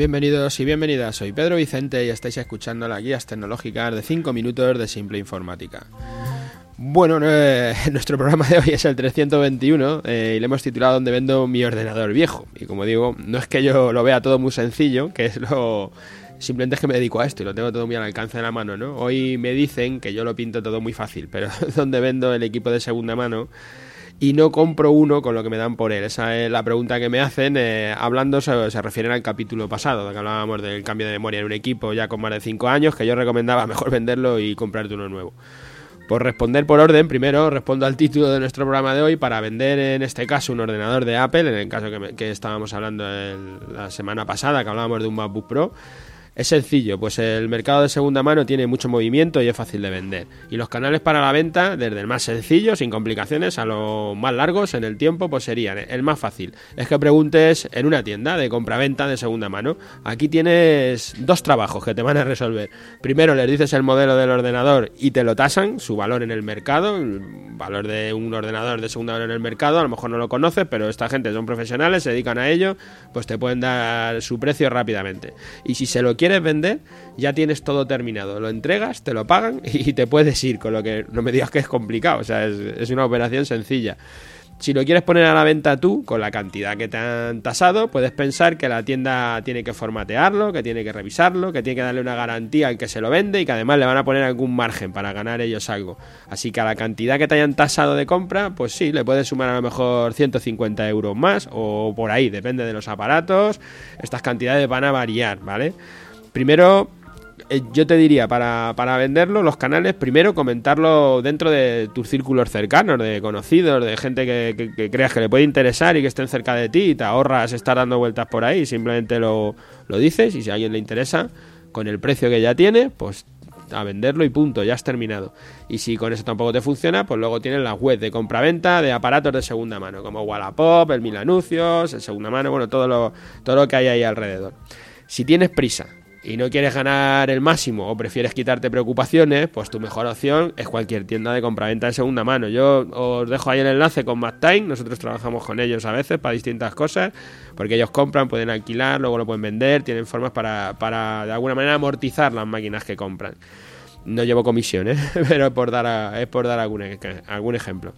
Bienvenidos y bienvenidas, soy Pedro Vicente y estáis escuchando las guías tecnológicas de 5 minutos de Simple Informática. Bueno, eh, nuestro programa de hoy es el 321 eh, y le hemos titulado Donde vendo mi ordenador viejo. Y como digo, no es que yo lo vea todo muy sencillo, que es lo... Simplemente es que me dedico a esto y lo tengo todo muy al alcance de la mano, ¿no? Hoy me dicen que yo lo pinto todo muy fácil, pero donde vendo el equipo de segunda mano y no compro uno con lo que me dan por él. Esa es la pregunta que me hacen. Eh, hablando, se, se, refieren al capítulo pasado, que hablábamos del cambio de memoria en un equipo ya con más de 5 años, que yo recomendaba mejor venderlo y comprarte uno nuevo. Por responder por orden, primero respondo al título de nuestro programa de hoy para vender en este caso un ordenador de Apple, en el caso que, me, que estábamos hablando la semana pasada, que hablábamos de un MacBook Pro. Es sencillo, pues el mercado de segunda mano tiene mucho movimiento y es fácil de vender. Y los canales para la venta, desde el más sencillo, sin complicaciones, a los más largos en el tiempo, pues serían el más fácil. Es que preguntes en una tienda de compra-venta de segunda mano. Aquí tienes dos trabajos que te van a resolver. Primero les dices el modelo del ordenador y te lo tasan, su valor en el mercado, el valor de un ordenador de segunda mano en el mercado, a lo mejor no lo conoces, pero esta gente son profesionales, se dedican a ello, pues te pueden dar su precio rápidamente. Y si se lo quieres vender, ya tienes todo terminado. Lo entregas, te lo pagan y te puedes ir, con lo que no me digas que es complicado. O sea, es, es una operación sencilla. Si lo quieres poner a la venta tú, con la cantidad que te han tasado, puedes pensar que la tienda tiene que formatearlo, que tiene que revisarlo, que tiene que darle una garantía al que se lo vende y que además le van a poner algún margen para ganar ellos algo. Así que a la cantidad que te hayan tasado de compra, pues sí, le puedes sumar a lo mejor 150 euros más o por ahí, depende de los aparatos. Estas cantidades van a variar, ¿vale? Primero, eh, yo te diría, para, para, venderlo, los canales, primero comentarlo dentro de tus círculos cercanos, de conocidos, de gente que, que, creas que le puede interesar y que estén cerca de ti y te ahorras estar dando vueltas por ahí, simplemente lo, lo dices y si a alguien le interesa, con el precio que ya tiene, pues a venderlo y punto, ya has terminado. Y si con eso tampoco te funciona, pues luego tienes la web de compra-venta de aparatos de segunda mano, como Wallapop, el Mil Anuncios, el segunda mano, bueno, todo lo, todo lo que hay ahí alrededor. Si tienes prisa, y no quieres ganar el máximo o prefieres quitarte preocupaciones, pues tu mejor opción es cualquier tienda de compraventa de segunda mano. Yo os dejo ahí el enlace con MacTime, nosotros trabajamos con ellos a veces para distintas cosas, porque ellos compran, pueden alquilar, luego lo pueden vender, tienen formas para, para de alguna manera amortizar las máquinas que compran. No llevo comisiones, pero es por dar, es por dar algún, algún ejemplo.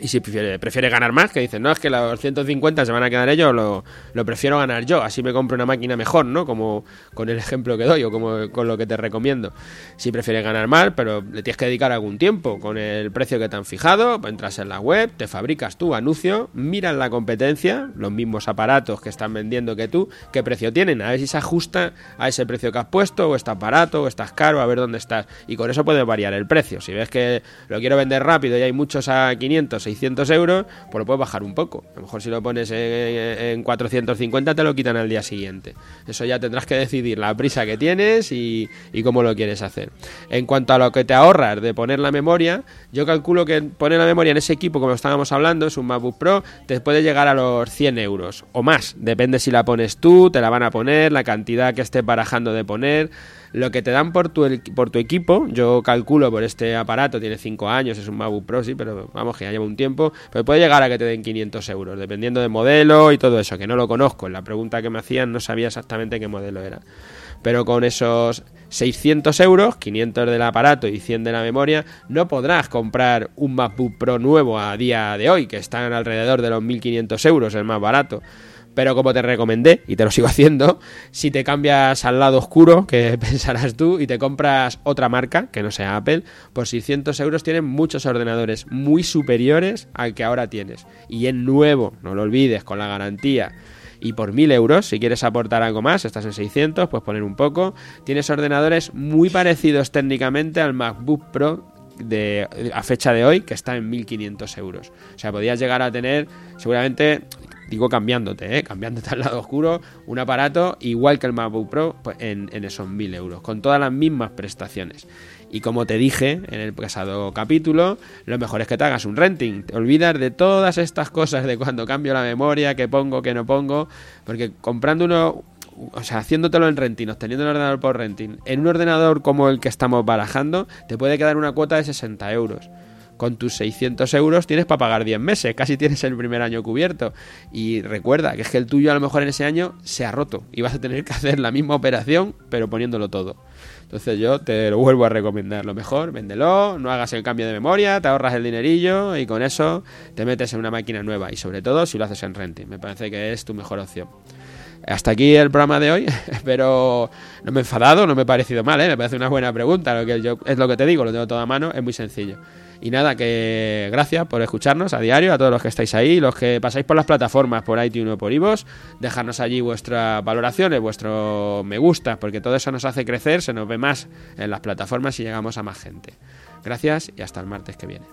Y si prefiere, prefiere ganar más, que dicen, no, es que los 150 se van a quedar ellos, lo, prefiero ganar yo, así me compro una máquina mejor, ¿no? Como con el ejemplo que doy o como con lo que te recomiendo. Si prefieres ganar más, pero le tienes que dedicar algún tiempo con el precio que te han fijado, entras en la web, te fabricas tu anuncio, miras la competencia, los mismos aparatos que están vendiendo que tú, qué precio tienen, a ver si se ajusta a ese precio que has puesto, o estás barato, o estás caro, a ver dónde estás. Y con eso puede variar el precio. Si ves que lo quiero vender rápido y hay muchos a 500, 600 euros, pues lo puedes bajar un poco. A lo mejor si lo pones en, en, 450 te lo quitan al día siguiente. Eso ya tendrás que decidir la prisa que tienes y, y, cómo lo quieres hacer. En cuanto a lo que te ahorras de poner la memoria, yo calculo que poner la memoria en ese equipo, como estábamos hablando, es un MacBook Pro, te puede llegar a los 100 euros o más. Depende si la pones tú, te la van a poner, la cantidad que estés barajando de poner lo que te dan por tu, por tu equipo, yo calculo por este aparato, tiene 5 años, es un MacBook Pro, sí, pero vamos, que ya lleva un tiempo, pero puede llegar a que te den 500 euros, dependiendo del modelo y todo eso, que no lo conozco. La pregunta que me hacían no sabía exactamente qué modelo era. Pero con esos 600 euros, 500 del aparato y 100 de la memoria, no podrás comprar un MacBook Pro nuevo a día de hoy, que están alrededor de los 1500 euros, el más barato. Pero como te recomendé, y te lo sigo haciendo, si te cambias al lado oscuro, que pensarás tú, y te compras otra marca, que no sea Apple, por 600 euros tienen muchos ordenadores muy superiores al que ahora tienes. Y en nuevo, no lo olvides, con la garantía. Y por 1000 euros, si quieres aportar algo más, estás en 600, puedes poner un poco. Tienes ordenadores muy parecidos técnicamente al MacBook Pro de, a fecha de hoy que está en 1500 euros. O sea, podrías llegar a tener seguramente digo cambiándote, ¿eh? cambiándote al lado oscuro, un aparato igual que el MacBook Pro pues, en, esos 1000 euros, con todas las mismas prestaciones. Y como te dije en el pasado capítulo, lo mejor es que te hagas un renting. Te olvidas de todas estas cosas de cuando cambio la memoria, que pongo, que no pongo, porque comprando uno, o sea, haciéndotelo en renting, obteniendo un ordenador por renting, en un ordenador como el que estamos barajando, te puede quedar una cuota de 60 euros con tus 600 euros tienes para pagar 10 meses, casi tienes el primer año cubierto. Y recuerda que es que el tuyo a lo mejor en ese año se ha roto y vas a tener que hacer la misma operación pero poniéndolo todo. Entonces yo te lo vuelvo a recomendar. Lo mejor, véndelo, no hagas el cambio de memoria, te ahorras el dinerillo y con eso te metes en una máquina nueva. Y sobre todo si lo haces en renting. Me parece que es tu mejor opción. Hasta aquí el programa de hoy. Espero no me he enfadado, no me ha parecido mal, ¿eh? me parece una buena pregunta. Lo que yo, es lo que te digo, lo tengo todo a mano, es muy sencillo. Y nada, que gracias por escucharnos a diario, a todos los que estáis ahí, los que pasáis por las plataformas, por iTunes o por iVoox, dejarnos allí vuestras valoraciones, vuestro me gusta, porque todo eso nos hace crecer, se nos ve más en las plataformas y llegamos a más gente. Gracias y hasta el martes que viene.